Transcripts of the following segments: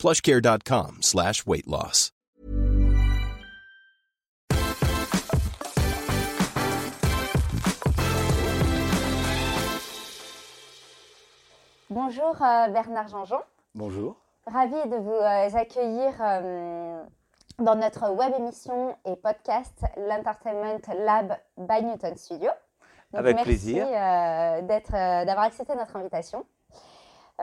plushcare.com slash weight loss. Bonjour euh, Bernard Jean-Jean. Bonjour. Ravi de vous euh, accueillir euh, dans notre web émission et podcast l'Entertainment Lab by Newton Studio. Donc, Avec merci, plaisir. euh, d'être, euh, d'avoir accepté notre invitation.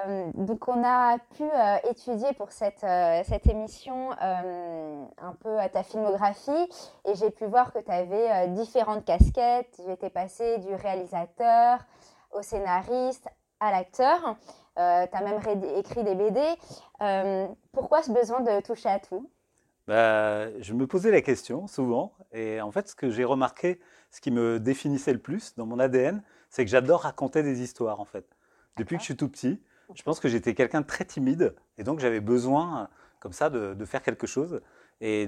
Euh, donc on a pu euh, étudier pour cette, euh, cette émission un peu ta filmographie et j'ai pu voir que tu avais différentes casquettes. Tu étais passé du réalisateur au scénariste à l'acteur. tu as même écrit des BD. Pourquoi ce besoin de toucher à tout? Bah, je me posais la question souvent, et en fait, ce que j'ai remarqué, ce qui me définissait le plus dans mon ADN, c'est que j'adore raconter des histoires, en fait. Depuis que je suis tout petit, je pense que j'étais quelqu'un de très timide, et donc j'avais besoin, comme ça, de, de faire quelque chose. Et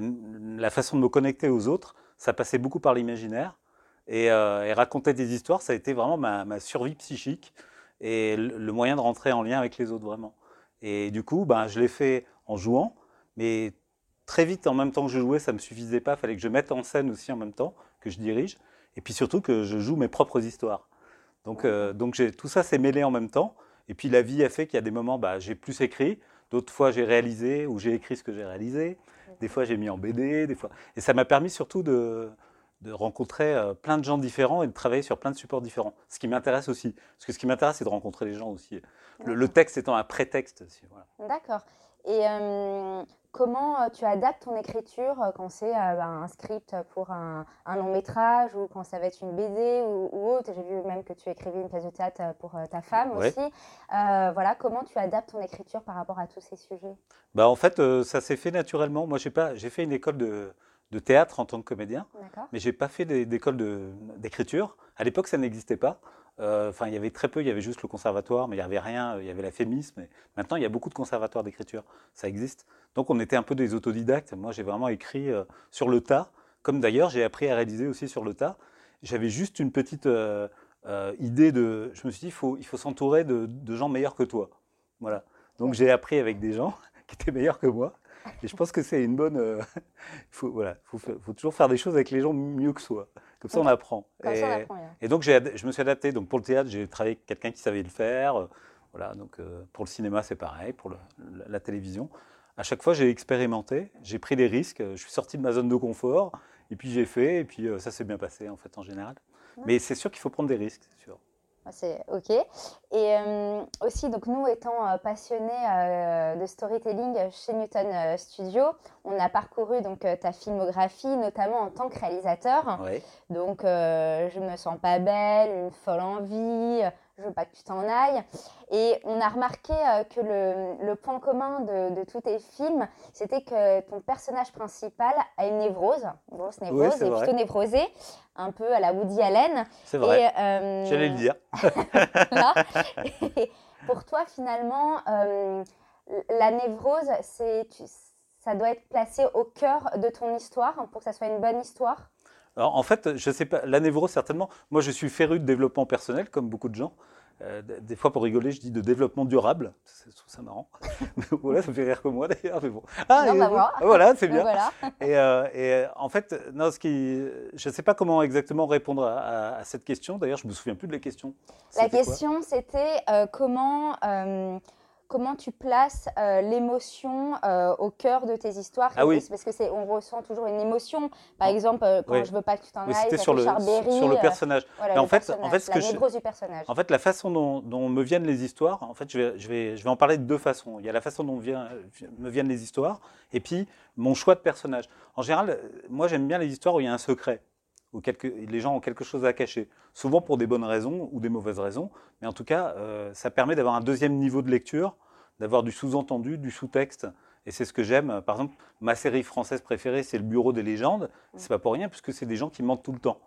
la façon de me connecter aux autres, ça passait beaucoup par l'imaginaire. Et, euh, et raconter des histoires, ça a été vraiment ma, ma survie psychique et le, moyen de rentrer en lien avec les autres, vraiment. Et du coup, ben, je l'ai fait en jouant, mais très vite, en même temps que je jouais, ça ne me suffisait pas. Il fallait que je mette en scène aussi en même temps, que je dirige, et puis surtout que je joue mes propres histoires. Donc, euh, donc tout ça s'est mêlé en même temps. Et puis la vie a fait qu'il y a des moments, bah, j'ai plus écrit, d'autres fois j'ai réalisé ou j'ai écrit ce que j'ai réalisé. Des fois j'ai mis en BD, des fois. Et ça m'a permis surtout de, de rencontrer euh, plein de gens différents et de travailler sur plein de supports différents. Ce qui m'intéresse aussi. Parce que ce qui m'intéresse, c'est de rencontrer les gens aussi. Le, le texte étant un prétexte. voilà. D'accord. Et euh, comment euh, tu adaptes ton écriture euh, quand c'est ben, un script pour un, un long métrage ou quand ça va être une BD ou, ou autre? J'ai vu même que tu écrivais une pièce de théâtre pour ta femme Ouais. aussi. Euh, voilà, comment tu adaptes ton écriture par rapport à tous ces sujets? Bah, en fait, euh, ça s'est fait naturellement. Moi, j'ai pas, j'ai fait une école de, de théâtre en tant que comédien, mais j'ai pas fait d'école d'écriture. À l'époque, ça n'existait pas. Euh, Enfin, il y avait très peu. Il y avait juste le conservatoire, mais il y avait rien. Il y avait la mais maintenant, il y a beaucoup de conservatoires d'écriture. Ça existe. Donc, on était un peu des autodidactes. Moi, j'ai vraiment écrit euh, sur le tas, comme d'ailleurs, j'ai appris à réaliser aussi sur le tas. J'avais juste une petite euh, idée de. Je me suis dit, il faut, s'entourer de, gens meilleurs que toi. Voilà. Donc, j'ai appris avec des gens qui étaient meilleurs que moi. Et je pense que c'est une bonne. euh, il faut, voilà, faut, fa- faut toujours faire des choses avec les gens mieux que soi. Comme ça, on apprend. Comme et, ça, on apprend bien. et donc, je me suis adapté. Donc, pour le théâtre, j'ai travaillé avec quelqu'un qui savait le faire. euh, Voilà. Donc, euh, pour le cinéma, c'est pareil. Pour le- la, la télévision, à chaque fois, j'ai expérimenté. J'ai pris des risques. Je suis sorti de ma zone de confort. Et puis, j'ai fait. Et puis, euh, ça s'est bien passé, en fait, en général. Mais c'est sûr qu'il faut prendre des risques, c'est sûr. C'est OK. Et euh, aussi, donc nous étant euh, passionnés euh, de storytelling chez Newton Studio, on a parcouru donc ta filmographie, notamment en tant que réalisateur. Donc, je me sens pas belle, une folle envie, je veux pas que tu t'en ailles. Et on a remarqué euh, que le, le point commun de, de tous tes films, c'était que ton personnage principal a une névrose, une grosse névrose, c'est et vrai. plutôt névrosé, un peu à la Woody Allen. C'est vrai. Et, euh, J'allais le dire. Et pour toi, finalement, euh, la névrose, c'est, ça doit être placé au cœur de ton histoire pour que ça soit une bonne histoire? Alors, en fait, je sais pas, la névrose, certainement. Moi, je suis féru de développement personnel, comme beaucoup de gens. Euh, des fois, pour rigoler, je dis de développement durable. Je trouve ça marrant. Mais voilà, ça me fait rire que moi, d'ailleurs. Mais bon. Ah, Non, et bah bon, voilà. voilà, c'est bien. voilà. Et, euh, et, euh, en fait, non, ce qui, je ne sais pas comment exactement répondre à, à- à cette question. D'ailleurs, je me souviens plus de la question. La question, c'était euh, comment, comment tu places euh, l'émotion euh, au cœur de tes histoires. Ah oui. Parce que c'est, on ressent toujours une émotion. Par exemple, euh, quand Oui. je veux pas que tu t'en Oui, ailles, sur le, sur le personnage. voilà, Mais en le fait- en fait, ce la que je- névrose du personnage. En fait, la façon dont, dont me viennent les histoires, en fait, je vais, je, vais, je vais en parler de deux façons. Il y a la façon dont vient- me viennent les histoires, et puis mon choix de personnage. En général, moi, j'aime bien les histoires où il y a un secret, quelque, les gens ont quelque chose à cacher. Souvent pour des bonnes raisons ou des mauvaises raisons, mais en tout cas, euh, ça permet d'avoir un deuxième niveau de lecture, d'avoir du sous-entendu, du sous-texte. Et c'est ce que j'aime. Par exemple, ma série française préférée, c'est Le Bureau des légendes. C'est pas pour rien, puisque c'est des gens qui mentent tout le temps.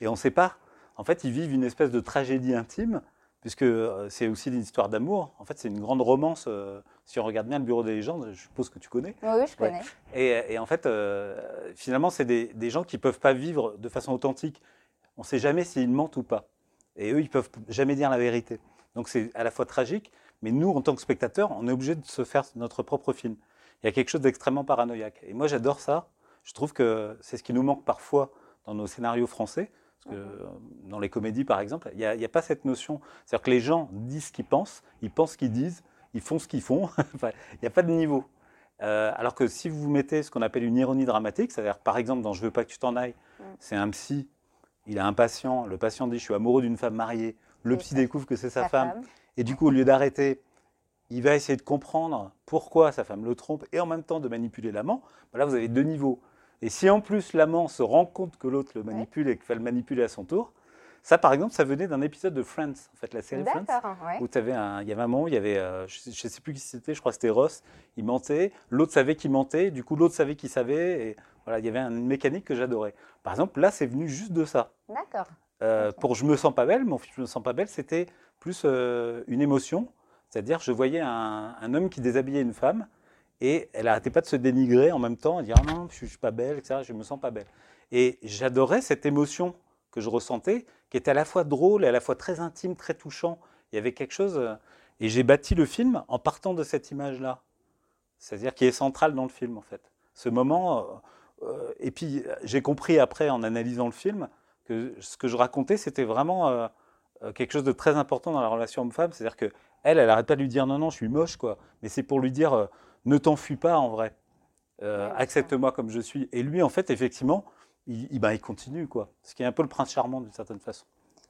Et on sait pas. En fait, ils vivent une espèce de tragédie intime, puisque euh, c'est aussi une histoire d'amour. En fait, c'est une grande romance. euh, si on regarde bien Le Bureau des légendes, je suppose que tu connais. Oui, oui, je Ouais. connais. Et, et en fait, euh, finalement, c'est des, des gens qui peuvent pas vivre de façon authentique. On ne sait jamais s'ils mentent ou pas. Et eux, ils peuvent jamais dire la vérité. Donc c'est à la fois tragique, mais nous, en tant que spectateurs, on est obligé de se faire notre propre film. Il y a quelque chose d'extrêmement paranoïaque. Et moi, j'adore ça. Je trouve que c'est ce qui nous manque parfois dans nos scénarios français. Parce que euh, dans les comédies, par exemple, il n'y a, pas cette notion. C'est-à-dire que les gens disent ce qu'ils pensent, ils pensent ce qu'ils disent, ils font ce qu'ils font. Il n'y a pas de niveau. Euh, alors que si vous mettez ce qu'on appelle une ironie dramatique, c'est-à-dire par exemple dans Je veux pas que tu t'en ailles, c'est un psy, il a un patient, le patient dit je suis amoureux d'une femme mariée, le Et psy découvre que c'est sa femme, et du coup au lieu d'arrêter, il va essayer de comprendre pourquoi sa femme le trompe et en même temps de manipuler l'amant. Ben là vous avez deux niveaux. Et si en plus l'amant se rend compte que l'autre le manipule et qu'il va le manipuler à son tour, ça par exemple ça venait d'un épisode de Friends, en fait la série Friends. D'accord, ouais. Où t'avais un, il y avait un moment où il y avait, euh, je ne sais, plus qui c'était, je crois que c'était Ross, il mentait, l'autre savait qu'il mentait, du coup l'autre savait qu'il savait, et voilà, il y avait une mécanique que j'adorais. Par exemple, là, c'est venu juste de ça. D'accord. Euh. Pour Je me sens pas belle, mon film Je me sens pas belle, c'était plus euh, une émotion, c'est-à-dire je voyais un, un homme qui déshabillait une femme, et elle arrêtait pas de se dénigrer en même temps, à dire ah non, je suis pas belle, etc., je me sens pas belle. Et j'adorais cette émotion que je ressentais, qui était à la fois drôle et à la fois très intime, très touchant. Il y avait quelque chose. euh, Et j'ai bâti le film en partant de cette image-là. C'est-à-dire qui est centrale dans le film, en fait. Ce moment. euh, euh, et puis, j'ai compris après, en analysant le film, que ce que je racontais, c'était vraiment quelque chose de très important dans la relation homme-femme. C'est-à-dire que elle, elle arrête pas de lui dire non, non, je suis moche, quoi. Mais c'est pour lui dire ne t'enfuis pas, en vrai. Euh, Accepte-moi comme je suis. Et lui, en fait, effectivement, il, il- ben, il continue, quoi. Ce qui est un peu le prince charmant, d'une certaine façon.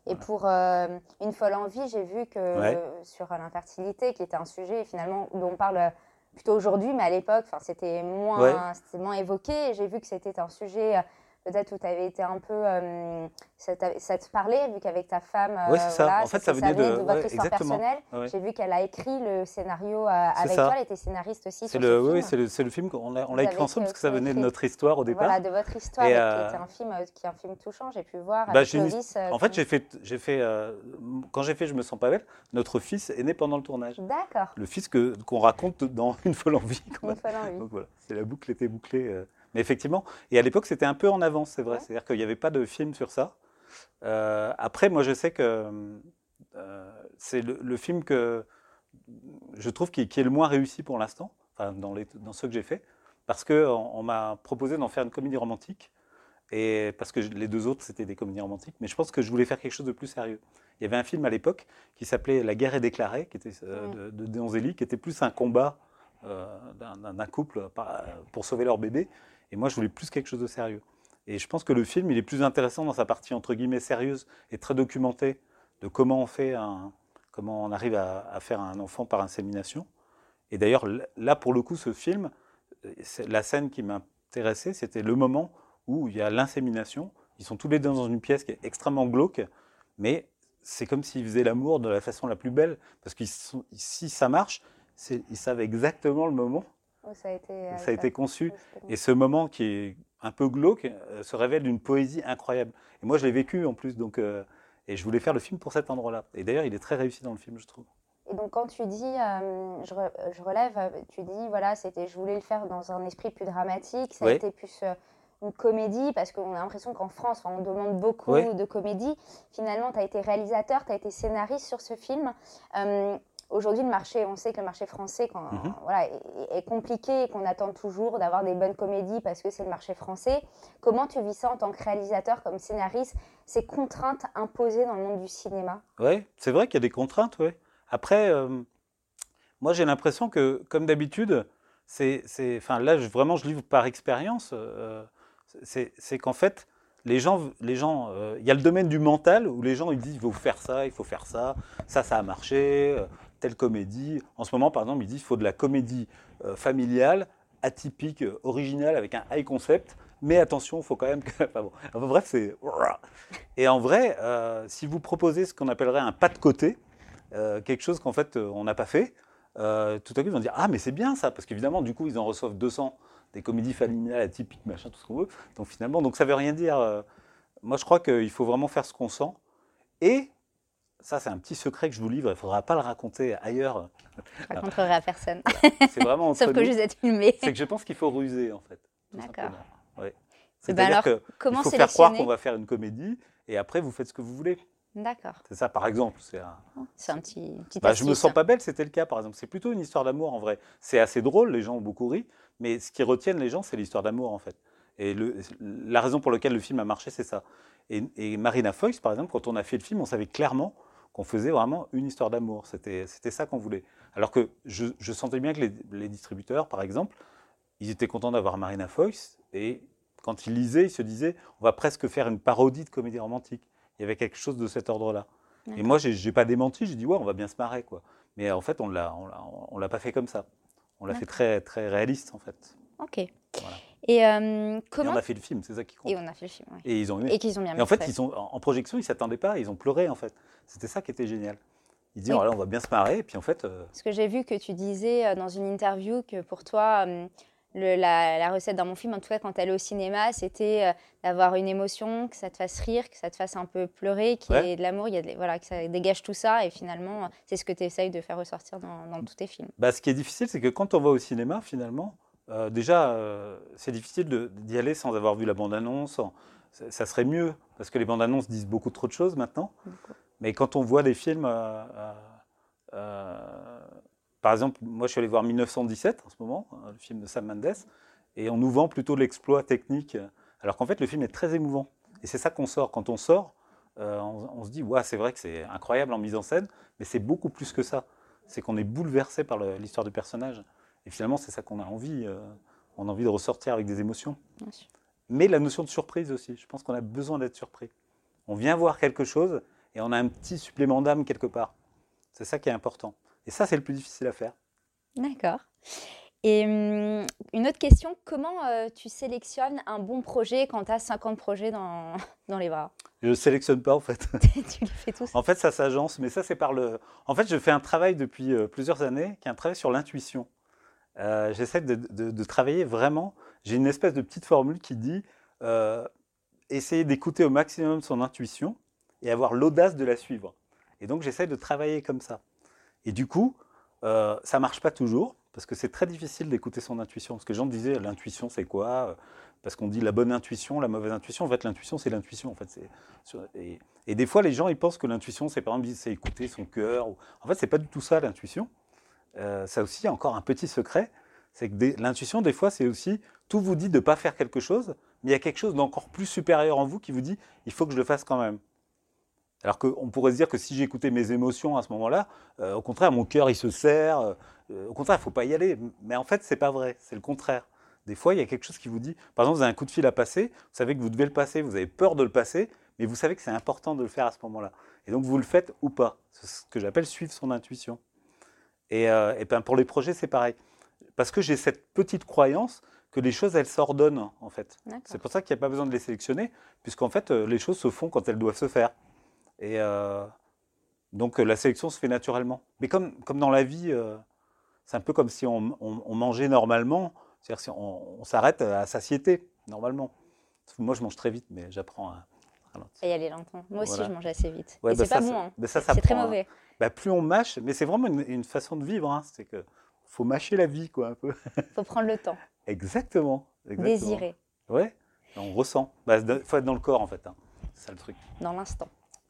Et pour euh, Une folle envie, j'ai vu que Ouais. euh, sur l'infertilité, qui était un sujet finalement dont on parle plutôt aujourd'hui, mais à l'époque, c'était moins, Ouais. moins évoqué. J'ai vu que c'était un sujet euh, peut-être où tu avais été un peu, euh, ça, te parlait, vu qu'avec ta femme, euh, Ouais, c'est ça. voilà, En fait, ça venait de- votre ouais, histoire exactement. personnelle. Ouais. J'ai vu qu'elle a écrit le scénario euh, avec ça. toi, elle était scénariste aussi C'est le, oui, oui, c'est le, le film qu'on l'a écrit ensemble parce que ça venait de notre histoire au départ. Voilà, de votre histoire, Et, et, euh, qui était un film, euh, qui est un film touchant, j'ai pu voir Bah, avec une Clovis. euh, En fait, j'ai fait, j'ai fait euh, quand j'ai fait Je me sens pas belle, notre fils est né pendant le tournage. D'accord, Le fils qu'on raconte dans Une folle envie. une folle envie. Donc voilà, c'est la boucle était bouclée. Mais effectivement, et à l'époque, c'était un peu en avance, c'est vrai. Ouais. C'est-à-dire qu'il n'y avait pas de film sur ça. Euh, après, moi, je sais que euh, c'est le, le film que je trouve qui, qui est le moins réussi pour l'instant, enfin, dans, les, dans ceux que j'ai fait, parce qu'on on, m'a proposé d'en faire une comédie romantique. Et parce que je- les deux autres, c'était des comédies romantiques. Mais je pense que je voulais faire quelque chose de plus sérieux. Il y avait un film à l'époque qui s'appelait La guerre est déclarée, qui était euh, de, de Donzelli, qui était plus un combat d'un- couple pour sauver leur bébé. Et moi, je voulais plus quelque chose de sérieux. Et je pense que le film, il est plus intéressant dans sa partie entre guillemets sérieuse et très documentée de comment on fait comment on arrive à, à faire un enfant par insémination. Et d'ailleurs, là, pour le coup, ce film, la scène qui m'intéressait, c'était le moment où il y a l'insémination. Ils sont tous les deux dans une pièce qui est extrêmement glauque, mais c'est comme s'ils faisaient l'amour de la façon la plus belle, parce que si ça marche, ils savent exactement le moment Oh, ça a été, euh, où ça a été conçu. Et ce moment qui est un peu glauque euh, se révèle d'une poésie incroyable. Et moi, je l'ai vécu en plus, donc, euh, et je voulais faire le film pour cet endroit-là. Et d'ailleurs, il est très réussi dans le film, je trouve. Et donc quand tu dis, euh, je, re- je relève, tu dis, voilà, c'était, je voulais le faire dans un esprit plus dramatique, ça a été plus euh, une comédie, parce qu'on a l'impression qu'en France, on demande beaucoup de comédie. Finalement, tu as été réalisateur, tu as été scénariste sur ce film. Aujourd'hui, le marché, on sait que le marché français quand, Mhm. voilà, est, est compliqué et qu'on attend toujours d'avoir des bonnes comédies parce que c'est le marché français. Comment tu vis ça en tant que réalisateur, comme scénariste, ces contraintes imposées dans le monde du cinéma? Oui, c'est vrai qu'il y a des contraintes, ouais. Après, euh, moi, j'ai l'impression que, comme d'habitude, c'est, enfin, là, je- vraiment, je livre par expérience. euh, c'est, qu'en fait, les gens, les gens, euh, il y a le domaine du mental où les gens ils disent il faut faire ça, il faut faire ça, ça, ça a marché, telle comédie. En ce moment, par exemple, ils disent il faut de la comédie euh, familiale, atypique, euh, originale, avec un high concept. Mais attention, faut quand même que. Enfin bon, bref, c'est. Et en vrai, euh, si vous proposez ce qu'on appellerait un pas de côté, quelque chose qu'en fait on n'a pas fait, tout à coup, ils vont dire Ah, mais c'est bien ça, parce qu'évidemment, du coup, ils en reçoivent 200 des comédies familiales atypiques, machin, tout ce qu'on veut. Donc finalement, donc ça veut rien dire. moi, je crois qu'il faut vraiment faire ce qu'on sent. Et ça, c'est un petit secret que je vous livre, il ne faudra pas le raconter ailleurs. Je raconterai à personne. C'est vraiment Sauf que je vous êtes filmé. C'est que je pense qu'il faut ruser, en fait. D'accord. Ouais. Eh ben C'est-à-dire alors, que comment il faut faire croire qu'on va faire une comédie, et après, vous faites ce que vous voulez. D'accord. C'est ça, par exemple. C'est un- C'est un petit, petit Bah, je me sens pas belle, c'était le cas par exemple. C'est plutôt une histoire d'amour en vrai. C'est assez drôle, les gens ont beaucoup ri, mais ce qui retiennent les gens, c'est l'histoire d'amour en fait. Et le- la raison pour laquelle le film a marché, c'est ça. Et, et Marina Foïs, par exemple, quand on a fait le film, on savait clairement qu'on faisait vraiment une histoire d'amour. C'était ça qu'on voulait. Alors que je, je sentais bien que les, les distributeurs, par exemple, ils étaient contents d'avoir Marina Foïs, et quand ils lisaient, ils se disaient, on va presque faire une parodie de comédie romantique. Il y avait quelque chose de cet ordre-là. Et moi, j'ai n'ai pas démenti, j'ai dit, ouais, on va bien se marrer, quoi. Mais en fait, on on l'a pas fait comme ça. On l'a fait très, très réaliste, en fait. Ok. Voilà. Et euh, Et comment on a fait le film, c'est ça qui compte. Et on a fait le film. ouais. Et ils ont aimé. Et qu'ils ont bien Et en fait, ils en projection, ils s'attendaient pas, ils ont pleuré, en fait. C'était ça qui était génial. Ils disaient, Oui. oh on va bien se marrer, et puis en fait, euh, Parce que j'ai vu que tu disais euh, dans une interview que pour toi, euh, le- la, la recette dans mon film, en tout cas quand tu allais au cinéma, c'était euh, d'avoir une émotion, que ça te fasse rire, que ça te fasse un peu pleurer, qu'il y Ouais. ait de l'amour, il y a de- voilà, que ça dégage tout ça. Et finalement, c'est ce que tu essayes de faire ressortir dans, dans tous tes films. bah, ce qui est difficile, c'est que quand on va au cinéma, finalement, euh, déjà, euh, c'est difficile d'y aller sans avoir vu la bande-annonce. Ça, serait mieux, parce que les bandes-annonces disent beaucoup trop de choses maintenant. Mais quand on voit des films, euh, par exemple, moi je suis allé voir 1917 en ce moment, euh, le film de Sam Mendes, et on nous vend plutôt l'exploit technique, alors qu'en fait le film est très émouvant. Et c'est ça qu'on sort. Quand on sort, on, on se dit, ouais, c'est vrai que c'est incroyable en mise en scène, mais c'est beaucoup plus que ça. C'est qu'on est bouleversé par l'histoire du personnage. Et finalement, c'est ça qu'on a envie. euh, on a envie de ressortir avec des émotions. Bien sûr. Mais la notion de surprise aussi. Je pense qu'on a besoin d'être surpris. On vient voir quelque chose et on a un petit supplément d'âme quelque part. C'est ça qui est important. Et ça, c'est le plus difficile à faire. D'accord. Et hum, une autre question, comment euh, tu sélectionnes un bon projet quand tu as 50 projets dans, dans les bras? Je ne sélectionne pas en fait. Tu les fais tous En fait, ça s'agence, mais ça, c'est par le. En fait, je fais un travail depuis euh, plusieurs années qui est un travail sur l'intuition. Euh, J'essaie de, travailler vraiment. J'ai une espèce de petite formule qui dit euh, essayer d'écouter au maximum son intuition et avoir l'audace de la suivre. Et donc, j'essaie de travailler comme ça. Et du coup, euh, ça marche pas toujours parce que c'est très difficile d'écouter son intuition. Parce que les gens disaient l'intuition, c'est quoi? Parce qu'on dit la bonne intuition, la mauvaise intuition. En fait, l'intuition, c'est l'intuition. En fait, et, et des fois, les gens, ils pensent que l'intuition, c'est par exemple, c'est écouter son cœur. En fait, c'est pas du tout ça l'intuition. Euh, ça aussi, encore un petit secret, c'est que l'intuition, des fois, c'est aussi tout vous dit de ne pas faire quelque chose, mais il y a quelque chose d'encore plus supérieur en vous qui vous dit il faut que je le fasse quand même. Alors qu'on pourrait se dire que si j'écoutais mes émotions à ce moment-là, euh, au contraire, mon cœur, il se serre. euh, au contraire, il ne faut pas y aller. Mais en fait, c'est pas vrai. C'est le contraire. Des fois, il y a quelque chose qui vous dit, par exemple, vous avez un coup de fil à passer, vous savez que vous devez le passer, vous avez peur de le passer, mais vous savez que c'est important de le faire à ce moment-là. Et donc, vous le faites ou pas. C'est ce que j'appelle suivre son intuition. Et, euh, et ben, pour les projets, c'est pareil. Parce que j'ai cette petite croyance que les choses, elles s'ordonnent, en fait. C'est pour ça qu'il n'y a pas besoin de les sélectionner, puisqu'en fait, euh, les choses se font quand elles doivent se faire. Et euh, donc, la sélection se fait naturellement. Mais comme, comme dans la vie, euh, c'est un peu comme si on, on- on mangeait normalement, c'est-à-dire si on, on s'arrête à satiété, normalement. Moi, je mange très vite, mais j'apprends à Et y aller longtemps. Moi aussi, Voilà. je mange assez vite. Ouais, et bah c'est pas ça, bon. ça- hein. bah ça C'est très hein. mauvais. Bah, plus on mâche, mais c'est vraiment une, une façon de vivre. hein. C'est que faut mâcher la vie, quoi, un peu. faut prendre le temps. Exactement. exactement. Désirer Ouais, on ressent. Il faut être dans le corps, en fait. hein. C'est ça le truc. dans l'instant,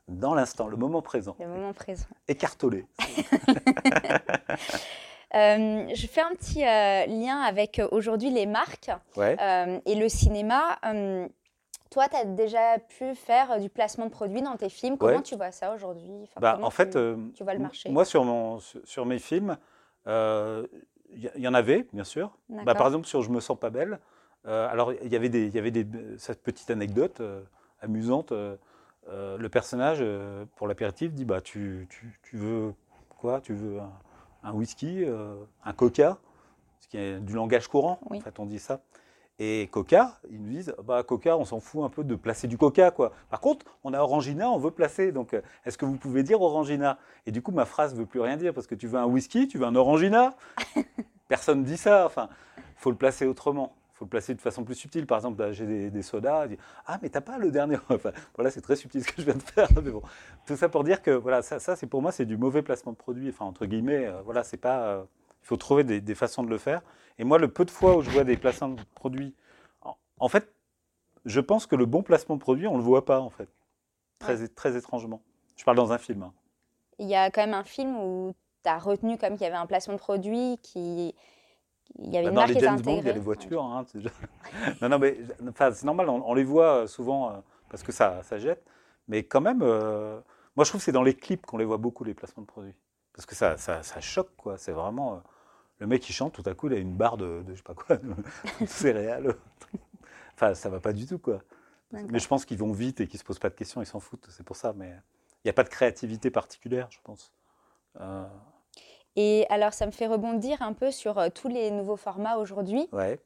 Dans l'instant, le moment présent. le moment présent. Écartolé. Euh, je fais un petit euh, lien avec euh, aujourd'hui les marques Ouais. et le cinéma. Euh, toi, tu as déjà pu faire euh, du placement de produits dans tes films? Comment Ouais. tu vois ça aujourd'hui? Enfin, Bah, en fait, euh, tu vois le m- marché? moi, sur, mon, sur, mes films, euh, il y, y en avait, bien sûr. Bah, par exemple, sur Je me sens pas belle, euh, alors il y avait, des, il y avait des, cette petite anecdote euh, amusante. euh, euh, le personnage, euh, pour l'apéritif, dit bah, tu, tu, tu veux quoi? Tu veux un, un whisky, euh, un coca? Ce qui est du langage courant, Oui. en fait, on dit ça. Et Coca, ils nous disent, bah Coca, on s'en fout un peu de placer du Coca, quoi. Par contre, on a Orangina, on veut placer. Donc, euh, est-ce que vous pouvez dire Orangina? Et du coup, ma phrase ne veut plus rien dire parce que tu veux un whisky, tu veux un Orangina? Personne ne dit ça. Enfin, faut le placer autrement. Il faut le placer de façon plus subtile. Par exemple, j'ai des, des, sodas. Ah, mais t'as pas le dernier. Enfin, voilà, c'est très subtil ce que je viens de faire. Mais bon, tout ça pour dire que voilà, ça, ça c'est pour moi, c'est du mauvais placement de produit. Enfin, entre guillemets, euh, voilà, c'est pas. Euh, il faut trouver des, des, façons de le faire. Et moi, le peu de fois où je vois des placements de produits, en, en fait, je pense que le bon placement de produit, on ne le voit pas, en fait. Très, ouais. très étrangement. Je parle dans un film. Hein. Il y a quand même un film où tu as retenu comme qu'il y avait un placement de produit qui. Il y avait bah une dans marque les James Bond, il y a les voitures. Hein, non, non, mais enfin, c'est normal, on, on les voit euh, souvent euh, parce que ça, ça jette. Mais quand même, euh, moi je trouve que c'est dans les clips qu'on les voit beaucoup, les placements de produits. Parce que ça, ça, ça choque, quoi. C'est vraiment. euh, le mec qui chante, tout à coup, il a une barre de, de je sais pas quoi, de, de céréales. enfin, ça va pas du tout, quoi. Mais je pense qu'ils vont vite et qu'ils se posent pas de questions, ils s'en foutent, c'est pour ça. Mais il n'y a pas de créativité particulière, je pense. Euh, Et alors, ça me fait rebondir un peu sur euh, tous les nouveaux formats aujourd'hui. ouais.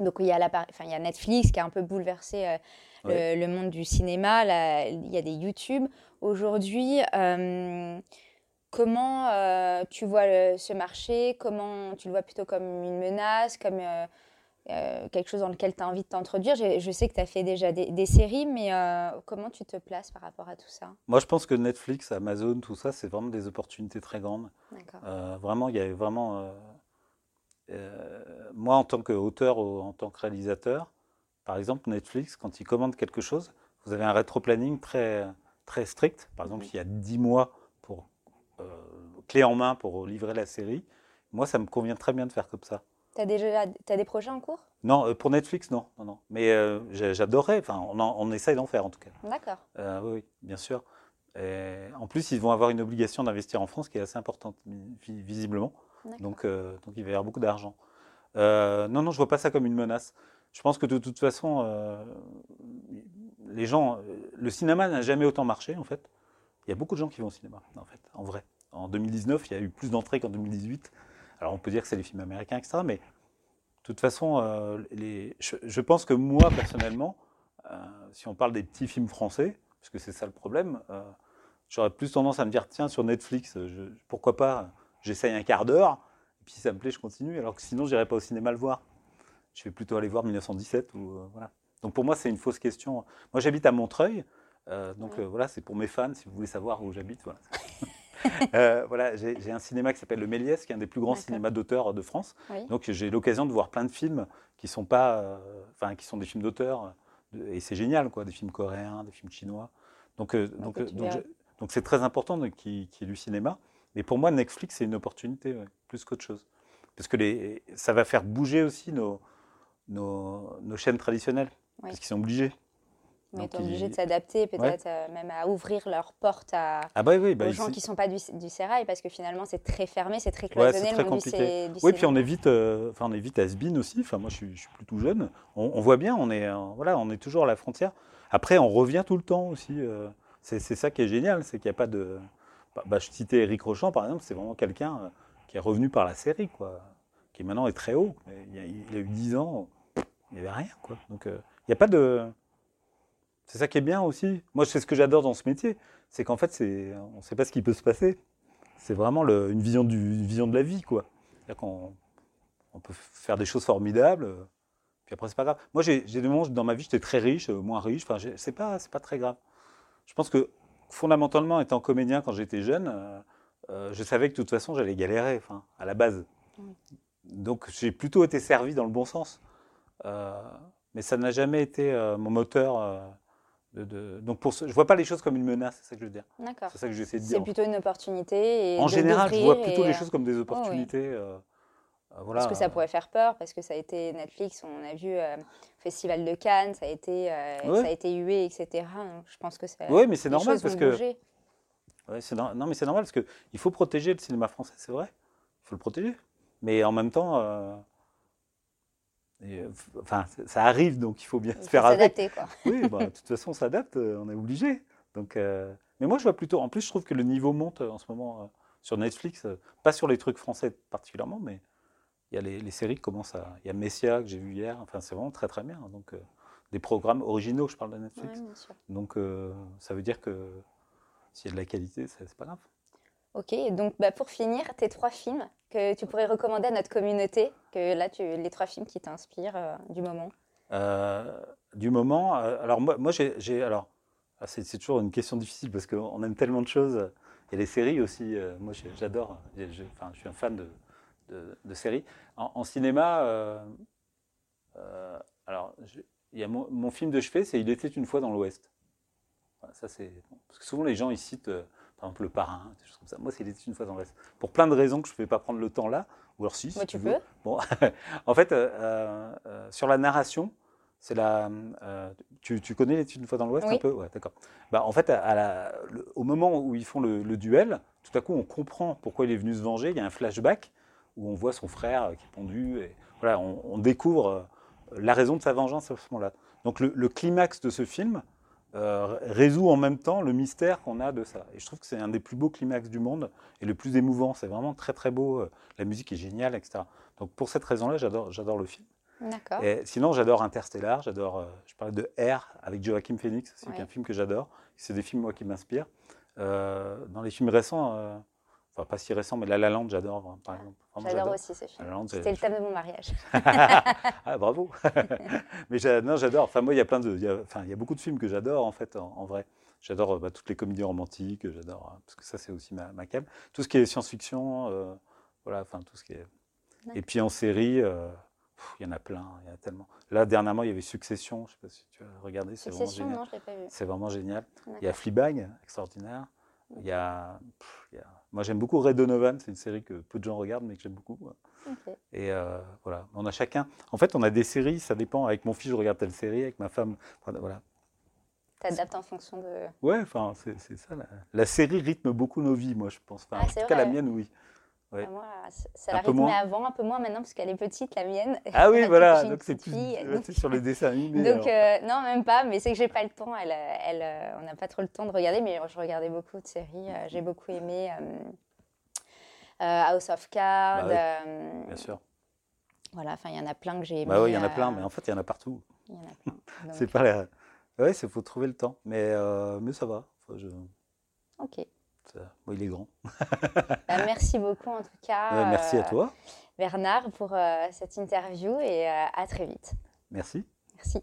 Donc, il y, a la par- enfin, il y a Netflix qui a un peu bouleversé euh, le- Ouais. le, monde du cinéma. Là, il y a des YouTube. Aujourd'hui, comment euh, tu vois le- ce marché Comment tu le vois plutôt comme une menace, comme euh, euh, quelque chose dans lequel tu as envie de t'introduire je, je sais que tu as fait déjà des, des séries, mais comment tu te places par rapport à tout ça? Moi, je pense que Netflix, Amazon, tout ça, c'est vraiment des opportunités très grandes. D'accord. Vraiment, il y a vraiment. moi, en tant qu'auteur ou en tant que réalisateur, par exemple, Netflix, quand ils commandent quelque chose, vous avez un rétro-planning très, très strict. Par exemple, Mhm. il y a 10 mois clé en main pour livrer la série. Moi, ça me convient très bien de faire comme ça. Tu as déjà t'as des projets en cours? Non, euh, pour Netflix, non. non, non. Mais euh, j'a- j'adorerais. Enfin, on, en- on essaye d'en faire en tout cas. D'accord. Euh, oui, oui, bien sûr. Et en plus, ils vont avoir une obligation d'investir en France qui est assez importante, vi- visiblement. Donc, euh, donc il va y avoir beaucoup d'argent. Euh, non, non, je vois pas ça comme une menace. Je pense que de toute façon, euh, les gens, euh, le cinéma n'a jamais autant marché en fait. Il y a beaucoup de gens qui vont au cinéma, en fait, en vrai. En 2019, il y a eu plus d'entrées qu'en 2018. Alors on peut dire que c'est les films américains, etc. Mais de toute façon, euh, les, je, je pense que moi personnellement, euh, si on parle des petits films français, parce que c'est ça le problème, euh, j'aurais plus tendance à me dire tiens sur Netflix, je- pourquoi pas, j'essaye un quart d'heure, et puis si ça me plaît, je continue. Alors que sinon, j'irai pas au cinéma le voir. Je vais plutôt aller voir 1917 ou voilà. Donc pour moi, c'est une fausse question. Moi, j'habite à Montreuil, euh, donc Ouais. euh, voilà, c'est pour mes fans. Si vous voulez savoir où j'habite, voilà. Euh, voilà, j'ai un cinéma qui s'appelle le Méliès, qui est un des plus grands cinémas d'auteur de France. Oui. Donc j'ai l'occasion de voir plein de films qui sont pas, enfin qui sont des films d'auteur, et c'est génial, quoi, des films coréens, des films chinois. Donc donc tu donc c'est très important qu'il y ait du cinéma. Mais pour moi, Netflix c'est une opportunité ouais, plus qu'autre chose, parce que les, ça va faire bouger aussi nos nos, nos chaînes traditionnelles, Oui. parce qu'ils sont obligés. Mais Donc, tu es obligé il- de s'adapter, peut-être euh, même à ouvrir leurs portes à, Ah bah oui, bah, aux ici- gens qui ne sont pas du, du sérail, parce que finalement, c'est très fermé, c'est très Ouais, cloisonné, c'est le très monde du, du Oui, puis on évite, euh, enfin on has-been aussi. Enfin moi je suis, je suis plus tout jeune. On, on voit bien, on est, euh, voilà, on est toujours à la frontière. Après on revient tout le temps aussi. euh, c'est c'est ça qui est génial, c'est qu'il n'y a pas de. Bah, bah, je citais Eric Rochant par exemple, c'est vraiment quelqu'un euh, qui est revenu par la série, quoi, qui maintenant est très haut. Il y a, il a eu 10 ans, il n'y avait rien, quoi. Donc euh, il n'y a pas de. C'est ça qui est bien aussi. Moi c'est ce que j'adore dans ce métier, c'est qu'en fait on ne sait pas ce qui peut se passer. C'est vraiment le- une vision du, une vision de la vie, quoi. C'est-à-dire qu'on on peut faire des choses formidables, euh, puis après, c'est pas grave. Moi, j'ai des moments où dans ma vie, j'étais très riche, euh, moins riche, enfin, c'est pas, pas très grave. Je pense que, fondamentalement, étant comédien quand j'étais jeune, euh, euh, je savais que de toute façon, j'allais galérer, enfin, à la base. Oui. Donc, j'ai plutôt été servi dans le bon sens. Euh, mais ça n'a jamais été euh, mon moteur. De, de- Donc, pour ce... je vois pas les choses comme une menace, c'est ça que je veux dire. D'accord. C'est ça que j'essaie de C'est dire. plutôt une opportunité. Et En général, je vois plutôt et, les euh, choses comme des opportunités. euh, euh, voilà. Parce que ça pourrait faire peur, parce que ça a été Netflix, on a vu euh, Festival de Cannes, ça a été, euh, Ouais. ça a été hué, etc. Donc, je pense que ça, Oui, mais c'est normal parce que. Ouais, c'est nor- non, mais c'est normal parce que il faut protéger le cinéma français, c'est vrai. Il faut le protéger. Mais en même temps, et, euh, enfin, ça arrive, donc il faut bien Il se faire avec. quoi. Oui, bah, de toute façon, on s'adapte, euh, on est obligé. Donc, euh, mais moi, je vois plutôt. En plus, je trouve que le niveau monte en ce moment euh, sur Netflix, euh, pas sur les trucs français particulièrement, mais il y a les, séries qui commencent à. Il y a Messia que j'ai vu hier. Enfin, c'est vraiment très très bien. Donc, des programmes originaux, je parle de Netflix. donc, ça veut dire que s'il y a de la qualité, c'est pas grave. Ok, donc bah, pour finir, tes trois films que tu pourrais recommander à notre communauté, que là, les trois films qui t'inspirent euh, du moment? du moment, alors moi, moi alors ah, c'est, toujours une question difficile parce qu'on aime tellement de choses. A les séries aussi. moi, j'adore. Enfin, je suis un fan de, séries. En, cinéma, euh, euh, alors, il mon, film de chevet, c'est Il était une fois dans l'Ouest. ça, c'est parce que souvent les gens ils citent, euh, par exemple, Le Parrain, des choses comme ça. Moi, c'est une fois dans l'Ouest. Pour plein de raisons que je ne vais pas prendre le temps là, ou alors si, si tu, veux. Bon, en fait, sur la narration, c'est la. tu, tu, connais une fois dans l'Ouest un peu? Ouais, d'accord. Bah, en fait, à la, au moment où ils font le, le, duel, tout à coup, on comprend pourquoi il est venu se venger. Il y a un flashback où on voit son frère qui est pendu. Et voilà, on, découvre euh, la raison de sa vengeance à ce moment-là. Donc le, climax de ce film euh, résout en même temps le mystère qu'on a de ça. Et je trouve que c'est un des plus beaux climax du monde et le plus émouvant. C'est vraiment très très beau. Euh, la musique est géniale, etc. Donc pour cette raison-là, j'adore, j'adore le film. D'accord. Et sinon, j'adore Interstellar. J'adore. je parlais de R avec Joachim Phoenix, c'est un film que j'adore. C'est des films moi qui m'inspirent. dans les films récents pas si récent, mais La La Land, j'adore, hein, par exemple. J'adore aussi ce film. C'était le thème de mon mariage. ah, bravo Mais j'adore. Enfin, moi, il y a plein de... Il y a, enfin, il y a beaucoup de films que j'adore, en fait, en, vrai. J'adore bah, toutes les comédies romantiques, j'adore... Hein, parce que ça, c'est aussi ma, ma cam. Tout ce qui est science-fiction, euh, voilà, enfin, tout ce qui est... Et puis en série... Euh, il y en a plein, il y en a tellement. Là, dernièrement, il y avait Succession, je ne sais pas si tu as regardé, c'est vraiment génial. C'est vraiment génial. Il y a Fleabag, extraordinaire. Il y a, moi, j'aime beaucoup Ray Donovan. C'est une série que peu de gens regardent, mais que j'aime beaucoup. Et euh, voilà, on a chacun. En fait, on a des séries. Ça dépend. Avec mon fils, je regarde telle série. Avec ma femme, voilà. T'adaptes en fonction de. Ouais, enfin, c'est ça. La... série rythme beaucoup nos vies, moi, je pense. Enfin, ah, en tout cas, la mienne, oui. Ouais. moi, ça l'a rythmé avant, un peu moins maintenant, parce qu'elle est petite, la mienne. Ah oui, voilà, donc c'est plus donc... sur les dessins animés. Donc, euh, non, même pas, mais c'est que j'ai pas le temps. Elle, elle, euh, on n'a pas trop le temps de regarder, mais je regardais beaucoup de séries. Euh, j'ai beaucoup aimé House of Cards. Bah bien sûr. Voilà, enfin, il y en a plein que j'ai aimé. Bah oui, il y en a plein, mais en fait, il y en a partout. Il y en a plein. c'est pas la... Ouais, il faut trouver le temps, mais, mais ça va. Enfin, je... Ok. Bon, il est grand. Bah, merci beaucoup en tout cas. merci à toi. Euh, Bernard pour euh, cette interview et euh, à très vite. Merci. Merci.